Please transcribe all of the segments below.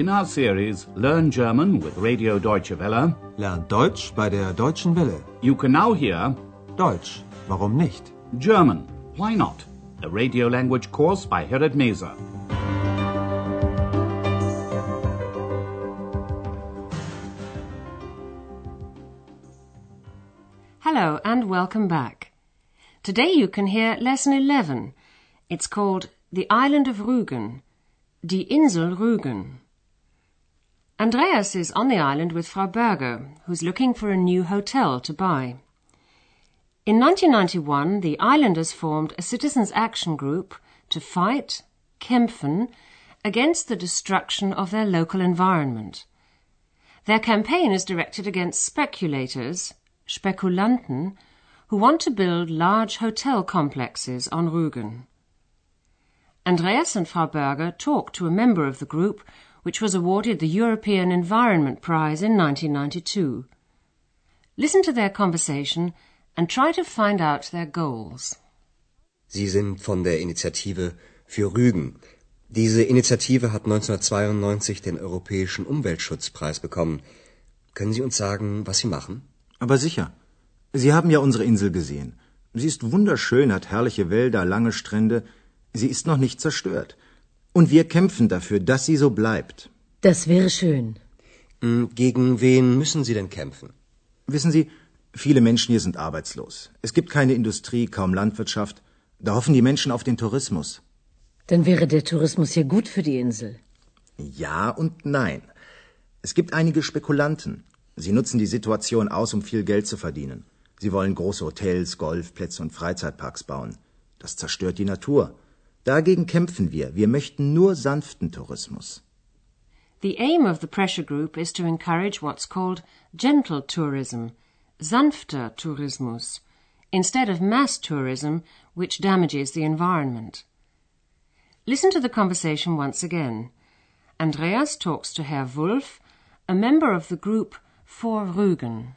In our series Learn German with Radio Deutsche Welle, Lernt Deutsch bei der Deutschen Welle. you can now hear Deutsch, warum nicht? German, Why Not? A radio language course by Herrad Meese. Hello and welcome back. Today you can hear lesson 11. It's called The Island of Rügen, Die Insel Rügen. Andreas is on the island with Frau Berger, who's looking for a new hotel to buy. In 1991, the islanders formed a citizens' action group to fight, kämpfen, against the destruction of their local environment. Their campaign is directed against speculators, Spekulanten, who want to build large hotel complexes on Rügen. Andreas and Frau Berger talk to a member of the group which was awarded the European Environment Prize in 1992. Listen to their conversation and try to find out their goals. Sie sind von der Initiative für Rügen. Diese Initiative hat 1992 den Europäischen Umweltschutzpreis bekommen. Können Sie uns sagen, was Sie machen? Aber sicher. Sie haben ja unsere Insel gesehen. Sie ist wunderschön, hat herrliche Wälder, lange Strände. Sie ist noch nicht zerstört. Und wir kämpfen dafür, dass sie so bleibt. Das wäre schön. Hm, Gegen wen müssen Sie denn kämpfen? Wissen Sie, viele Menschen hier sind arbeitslos. Es gibt keine Industrie, kaum Landwirtschaft. Da hoffen die Menschen auf den Tourismus. Dann wäre der Tourismus ja gut für die Insel. Ja und nein. Es gibt einige Spekulanten. Sie nutzen die Situation aus, um viel Geld zu verdienen. Sie wollen große Hotels, Golfplätze und Freizeitparks bauen. Das zerstört die Natur. Dagegen kämpfen wir. Wir möchten nur sanften Tourismus. The aim of the pressure group is to encourage what's called gentle tourism, sanfter Tourismus, instead of mass tourism, which damages the environment. Listen to the conversation once again. Andreas talks to Herr Wulff, a member of the group for Rügen.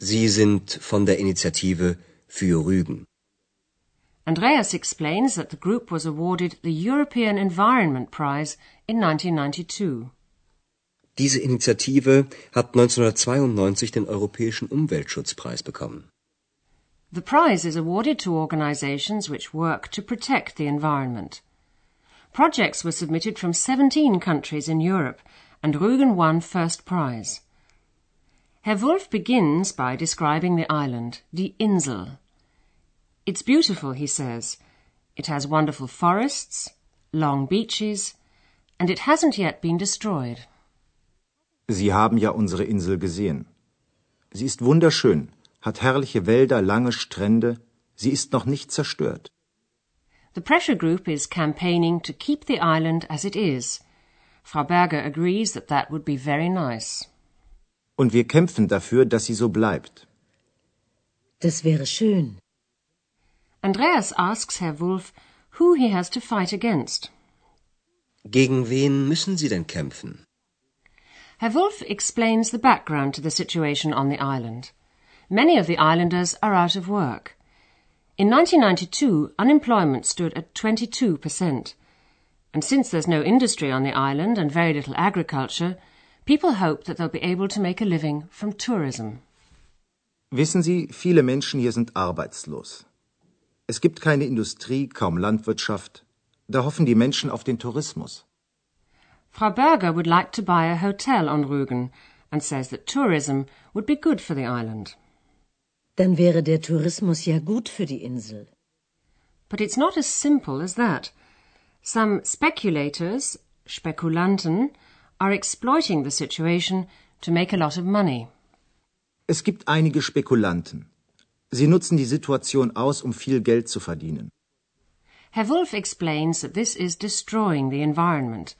Sie sind von der Initiative für Rügen. Andreas explains that the group was awarded the European Environment Prize in 1992. Diese Initiative hat 1992 den Europäischen Umweltschutzpreis bekommen. The prize is awarded to organizations which work to protect the environment. Projects were submitted from 17 countries in Europe, and Rügen won first prize. Herr Wolf begins by describing the island, die Insel. It's beautiful, he says. It has wonderful forests, long beaches, and it hasn't yet been destroyed. Sie haben ja unsere Insel gesehen. Sie ist wunderschön, hat herrliche Wälder, lange Strände. Sie ist noch nicht zerstört. The pressure group is campaigning to keep the island as it is. Frau Berger agrees that that would be very nice. Und wir kämpfen dafür, dass sie so bleibt. Das wäre schön. Andreas asks Herr Wulff who he has to fight against. Gegen wen müssen Sie denn kämpfen? Herr Wulff explains the background to the situation on the island. Many of the islanders are out of work. In 1992, unemployment stood at 22%. And since there's no industry on the island and very little agriculture, people hope that they'll be able to make a living from tourism. Wissen Sie, viele Menschen hier sind arbeitslos. Es gibt keine Industrie, kaum Landwirtschaft. Da hoffen die Menschen auf den Tourismus. Frau Berger would like to buy a hotel on Rügen and says that tourism would be good for the island. Dann wäre der Tourismus ja gut für die Insel. But it's not as simple as that. Some speculators, Spekulanten, are exploiting the situation to make a lot of money. Es gibt einige Spekulanten. Sie nutzen die Situation aus, um viel Geld zu verdienen. Herr Wolf explains that this is destroying the environment.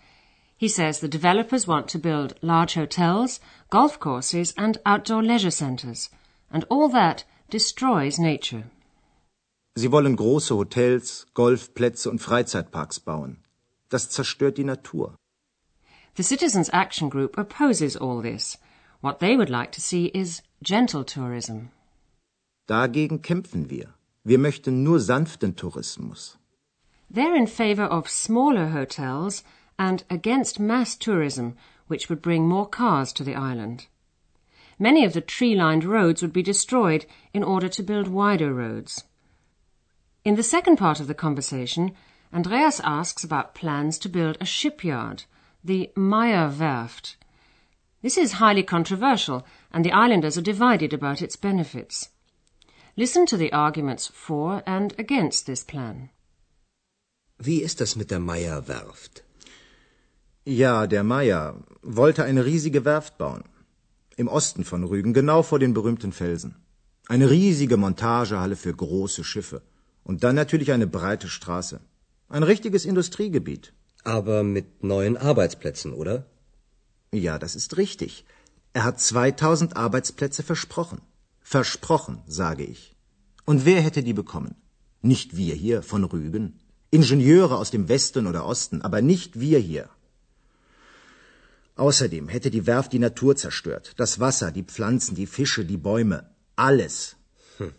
He says the developers want to build large hotels, golf courses, and outdoor leisure centres, and all that destroys nature. Sie wollen große Hotels, Golfplätze und Freizeitparks bauen. Das zerstört die Natur. The Citizens Action Group opposes all this. What they would like to see is gentle tourism. Dagegen kämpfen wir. Wir möchten nur sanften Tourismus. They're in favor of smaller hotels and against mass tourism, which would bring more cars to the island. Many of the tree-lined roads would be destroyed in order to build wider roads. In the second part of the conversation, Andreas asks about plans to build a shipyard, the Meyer Werft. This is highly controversial, and the islanders are divided about its benefits. Listen to the arguments for and against this plan. Wie ist das mit der Meyer Werft? Ja, der Meyer wollte eine riesige Werft bauen. Im Osten von Rügen, genau vor den berühmten Felsen. Eine riesige Montagehalle für große Schiffe. Und dann natürlich eine breite Straße. Ein richtiges Industriegebiet. Aber mit neuen Arbeitsplätzen, oder? Ja, das ist richtig. Er hat 2000 Arbeitsplätze versprochen. Versprochen, sage ich. Und wer hätte die bekommen? Nicht wir hier von Rügen. Ingenieure aus dem Westen oder Osten, aber nicht wir hier. Außerdem hätte die Werft die Natur zerstört. Das Wasser, die Pflanzen, die Fische, die Bäume. Alles. Hm.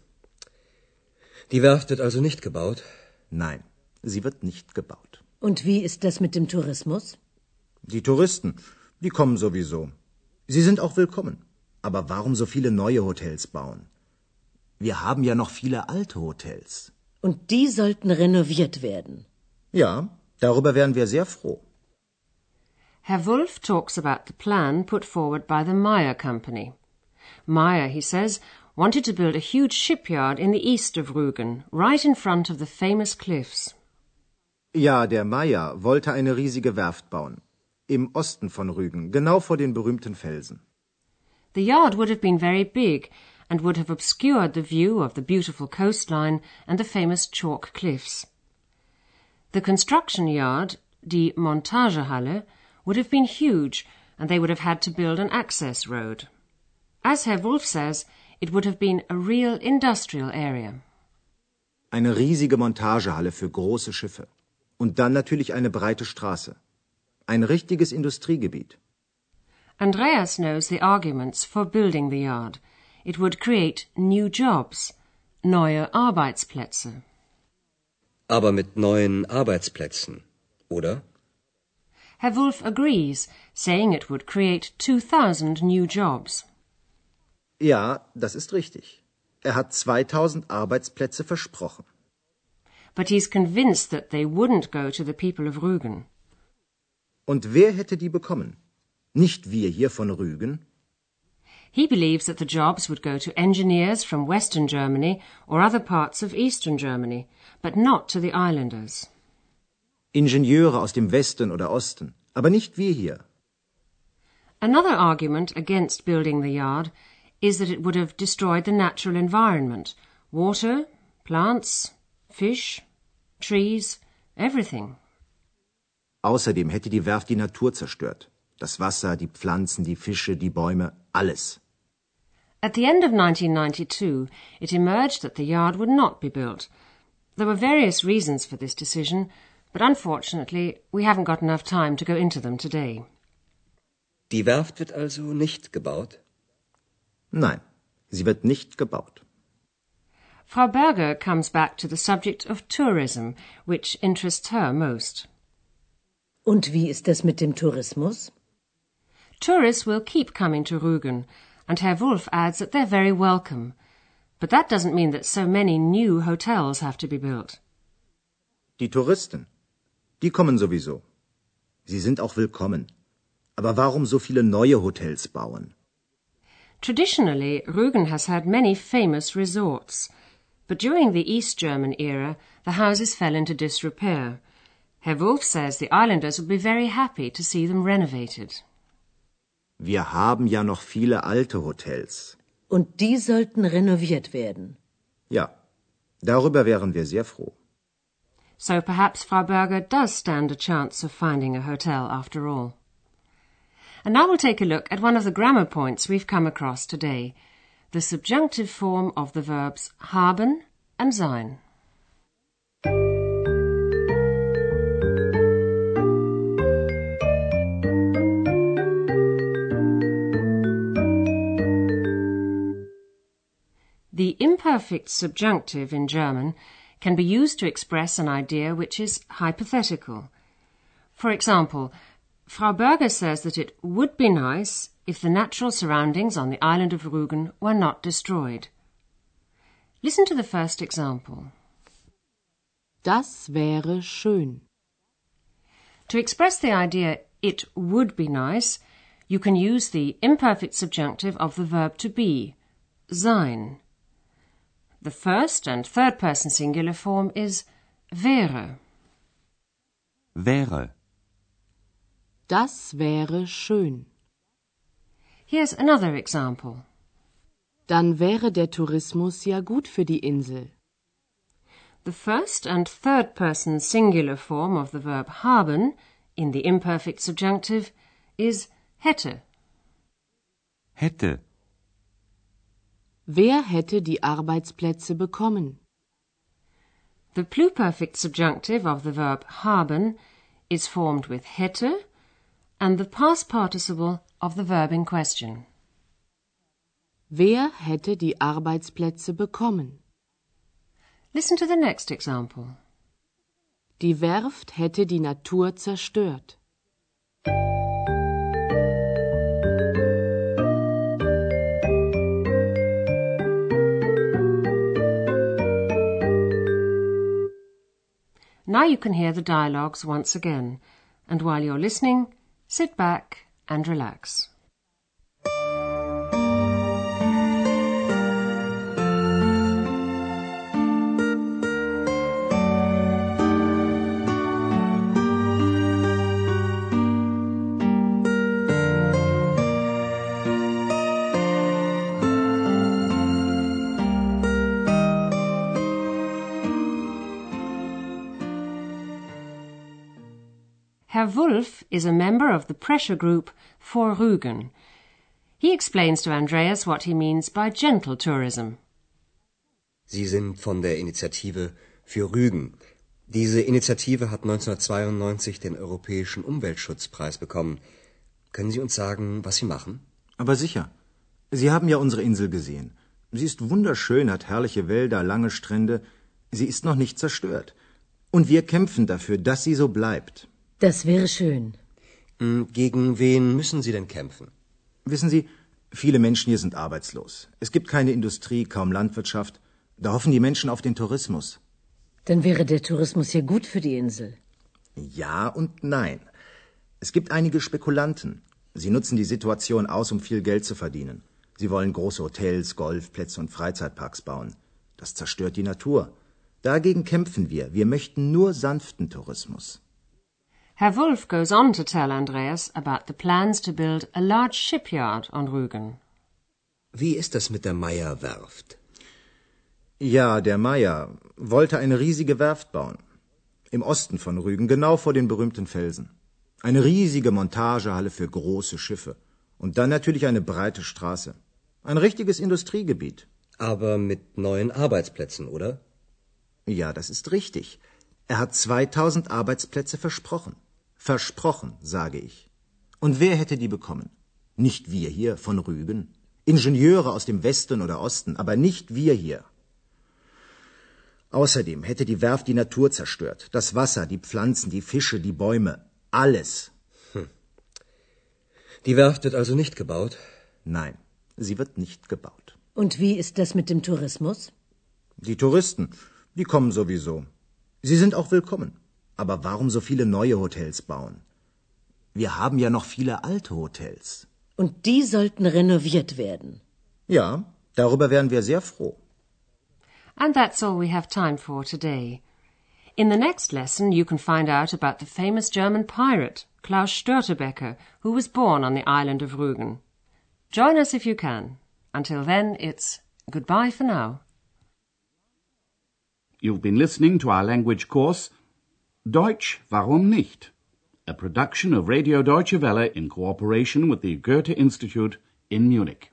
Die Werft wird also nicht gebaut? Nein, sie wird nicht gebaut. Und wie ist das mit dem Tourismus? Die Touristen, die kommen sowieso. Sie sind auch willkommen. Aber warum so viele neue Hotels bauen? Wir haben ja noch viele alte Hotels. Und die sollten renoviert werden. Ja, darüber wären wir sehr froh. Herr Wolf talks about the plan put forward by the Meyer Company. Meyer, he says, wanted to build a huge shipyard in the east of Rügen, right in front of the famous cliffs. Ja, der Meyer wollte eine riesige Werft bauen. Im Osten von Rügen, genau vor den berühmten Felsen. The yard would have been very big and would have obscured the view of the beautiful coastline and the famous chalk cliffs. The construction yard, die Montagehalle, would have been huge and they would have had to build an access road. As Herr Wolf says, it would have been a real industrial area. Eine riesige Montagehalle für große Schiffe. Und dann natürlich eine breite Straße. Ein richtiges Industriegebiet. Andreas knows the arguments for building the yard. It would create new jobs, neue Arbeitsplätze. Aber mit neuen Arbeitsplätzen, oder? Herr Wolf agrees, saying it would create 2000 new jobs. Ja, das ist richtig. Er hat 2000 Arbeitsplätze versprochen. But he's convinced that they wouldn't go to the people of Rügen. Und wer hätte die bekommen? Nicht wir hier von Rügen? He believes that the jobs would go to engineers from Western Germany or other parts of Eastern Germany, but not to the islanders. Ingenieure aus dem Westen oder Osten, aber nicht wir hier. Another argument against building the yard is that it would have destroyed the natural environment water, plants, fish, trees, everything. Außerdem hätte die Werft die Natur zerstört. Das Wasser, die Pflanzen, die Fische, die Bäume, alles. At the end of 1992, it emerged that the yard would not be built. There were various reasons for this decision, but unfortunately, we haven't got enough time to go into them today. Die Werft wird also nicht gebaut? Nein, sie wird nicht gebaut. Frau Berger comes back to the subject of tourism, which interests her most. Und wie ist das mit dem Tourismus? Tourists will keep coming to Rügen, and Herr Wolf adds that they're very welcome. But that doesn't mean that so many new hotels have to be built. Die Touristen, die kommen sowieso. Sie sind auch willkommen. Aber warum so viele neue Hotels bauen? Traditionally, Rügen has had many famous resorts, but during the East German era, the houses fell into disrepair. Herr Wolf says the islanders would be very happy to see them renovated. Wir haben ja noch viele alte Hotels. Und die sollten renoviert werden. Ja, darüber wären wir sehr froh. So perhaps Frau Berger does stand a chance of finding a hotel after all. And now we'll take a look at one of the grammar points we've come across today, the subjunctive form of the verbs haben and sein. The imperfect subjunctive in German can be used to express an idea which is hypothetical. For example, Frau Berger says that it would be nice if the natural surroundings on the island of Rügen were not destroyed. Listen to the first example. Das wäre schön. To express the idea it would be nice, you can use the imperfect subjunctive of the verb to be, sein. The first and third person singular form is wäre. Wäre. Das wäre schön. Here's another example. Dann wäre der Tourismus ja gut für die Insel. The first and third person singular form of the verb haben in the imperfect subjunctive is hätte. Hätte. Wer hätte die Arbeitsplätze bekommen? The pluperfect subjunctive of the verb haben is formed with hätte and the past participle of the verb in question. Wer hätte die Arbeitsplätze bekommen? Listen to the next example. Die Werft hätte die Natur zerstört. Now you can hear the dialogues once again, and while you're listening, sit back and relax. Herr Wulff is a member of the pressure group for Rügen. He explains to Andreas what he means by gentle tourism. Sie sind von der Initiative für Rügen. Diese Initiative hat 1992 den Europäischen Umweltschutzpreis bekommen. Können Sie uns sagen, was Sie machen? Aber sicher. Sie haben ja unsere Insel gesehen. Sie ist wunderschön, hat herrliche Wälder, lange Strände. Sie ist noch nicht zerstört. Und wir kämpfen dafür, dass sie so bleibt. Das wäre schön. Hm, Gegen wen müssen Sie denn kämpfen? Wissen Sie, viele Menschen hier sind arbeitslos. Es gibt keine Industrie, kaum Landwirtschaft. Da hoffen die Menschen auf den Tourismus. Dann wäre der Tourismus ja gut für die Insel. Ja und nein. Es gibt einige Spekulanten. Sie nutzen die Situation aus, um viel Geld zu verdienen. Sie wollen große Hotels, Golfplätze und Freizeitparks bauen. Das zerstört die Natur. Dagegen kämpfen wir. Wir möchten nur sanften Tourismus. Herr Wulff goes on to tell Andreas about the plans to build a large shipyard on Rügen. Wie ist das mit der Meyer-Werft? Ja, der Meier wollte eine riesige Werft bauen. Im Osten von Rügen, genau vor den berühmten Felsen. Eine riesige Montagehalle für große Schiffe. Und dann natürlich eine breite Straße. Ein richtiges Industriegebiet. Aber mit neuen Arbeitsplätzen, oder? Ja, das ist richtig. Er hat 2000 Arbeitsplätze versprochen. Versprochen, sage ich. Und wer hätte die bekommen? Nicht wir hier von Rügen. Ingenieure aus dem Westen oder Osten, aber nicht wir hier. Außerdem hätte die Werft die Natur zerstört. Das Wasser, die Pflanzen, die Fische, die Bäume. Alles. Die Werft wird also nicht gebaut? Nein, sie wird nicht gebaut. Und wie ist das mit dem Tourismus? Die Touristen, die kommen sowieso. Sie sind auch willkommen. Aber warum so viele neue Hotels bauen? Wir haben ja noch viele alte Hotels. Und die sollten renoviert werden. Ja, darüber wären wir sehr froh. And that's all we have time for today. In the next lesson, you can find out about the famous German pirate, Klaus Störtebeker, who was born on the island of Rügen. Join us if you can. Until then, it's goodbye for now. You've been listening to our language course Deutsch, warum nicht? A production of Radio Deutsche Welle in cooperation with the Goethe Institute in Munich.